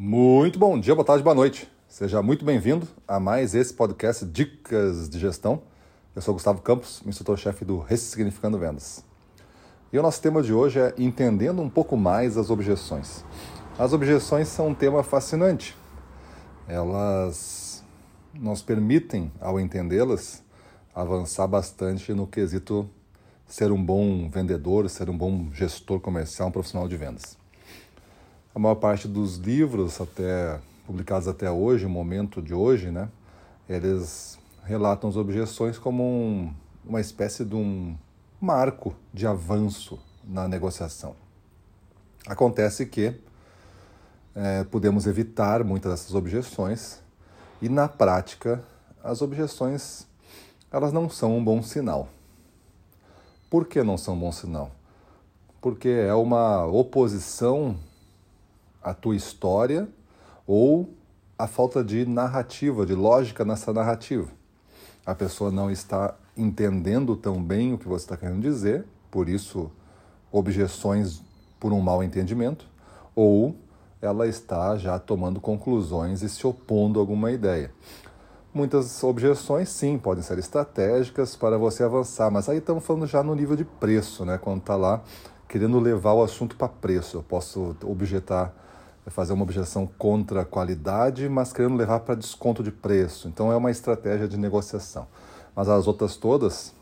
Muito bom dia, boa tarde, boa noite. Seja muito bem-vindo a mais esse podcast Dicas de Gestão. Eu sou Gustavo Campos, instrutor-chefe do Ressignificando Vendas. E o nosso tema de hoje é entendendo um pouco mais as objeções. As objeções são um tema fascinante. Elas nos permitem, ao entendê-las, avançar bastante no quesito ser um bom vendedor, ser um bom gestor comercial, um profissional de vendas a maior parte dos livros até publicados até hoje, o momento de hoje, né, eles relatam as objeções como um, uma espécie de um marco de avanço na negociação. Acontece que é, podemos evitar muitas dessas objeções e na prática as objeções elas não são um bom sinal. Por que não são um bom sinal? Porque é uma oposição a tua história ou a falta de narrativa, de lógica nessa narrativa. A pessoa não está entendendo tão bem o que você está querendo dizer, por isso objeções por um mau entendimento, ou ela está já tomando conclusões e se opondo a alguma ideia. Muitas objeções, sim, podem ser estratégicas para você avançar, mas aí estamos falando já no nível de preço, né? Quando está lá querendo levar o assunto para preço. Eu posso objetar é fazer uma objeção contra a qualidade, mas querendo levar para desconto de preço. Então é uma estratégia de negociação. Mas as outras todas,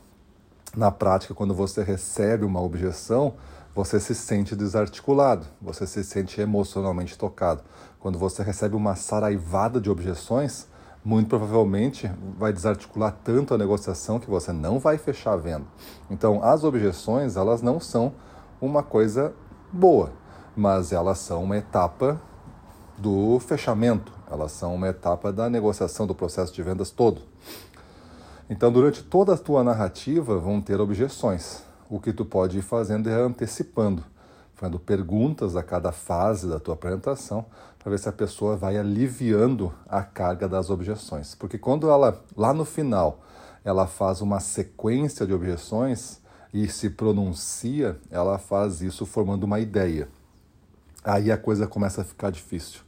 na prática, quando você recebe uma objeção, você se sente desarticulado, você se sente emocionalmente tocado. Quando você recebe uma saraivada de objeções, muito provavelmente vai desarticular tanto a negociação que você não vai fechar a venda. Então, as objeções, elas não são uma coisa boa mas elas são uma etapa do fechamento, elas são uma etapa da negociação do processo de vendas todo. Então, durante toda a tua narrativa vão ter objeções. O que tu pode ir fazendo é antecipando, fazendo perguntas a cada fase da tua apresentação, para ver se a pessoa vai aliviando a carga das objeções. Porque quando ela, lá no final, ela faz uma sequência de objeções e se pronuncia, ela faz isso formando uma ideia aí a coisa começa a ficar difícil.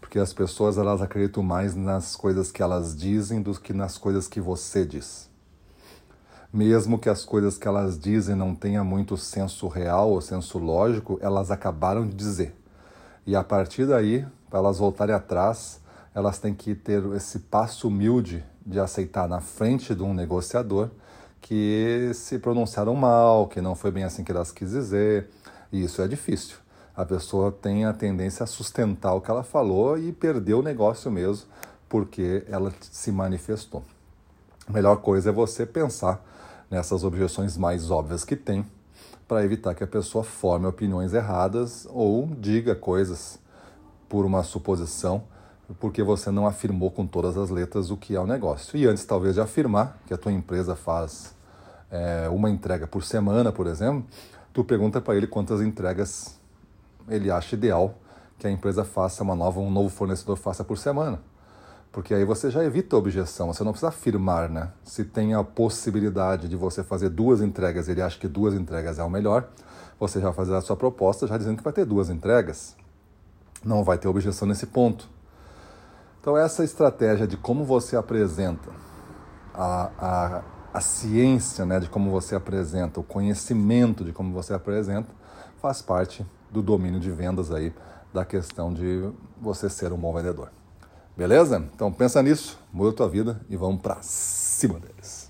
Porque as pessoas elas acreditam mais nas coisas que elas dizem do que nas coisas que você diz. Mesmo que as coisas que elas dizem não tenham muito senso real ou senso lógico, elas acabaram de dizer. E a partir daí, para elas voltarem atrás, elas têm que ter esse passo humilde de aceitar na frente de um negociador que se pronunciaram mal, que não foi bem assim que elas quis dizer. E isso é difícil a pessoa tem a tendência a sustentar o que ela falou e perder o negócio mesmo porque ela se manifestou. A melhor coisa é você pensar nessas objeções mais óbvias que tem para evitar que a pessoa forme opiniões erradas ou diga coisas por uma suposição, porque você não afirmou com todas as letras o que é o negócio. E antes, talvez, de afirmar que a tua empresa faz é, uma entrega por semana, por exemplo, tu pergunta para ele quantas entregas ele acha ideal que a empresa faça uma nova, um novo fornecedor faça por semana. Porque aí você já evita a objeção, você não precisa afirmar, né? Se tem a possibilidade de você fazer duas entregas, ele acha que duas entregas é o melhor, você já fazer a sua proposta já dizendo que vai ter duas entregas. Não vai ter objeção nesse ponto. Então essa estratégia de como você apresenta a, a, a ciência, né, de como você apresenta, o conhecimento de como você apresenta, faz parte do domínio de vendas aí, da questão de você ser um bom vendedor. Beleza? Então pensa nisso, muda a tua vida e vamos para cima deles.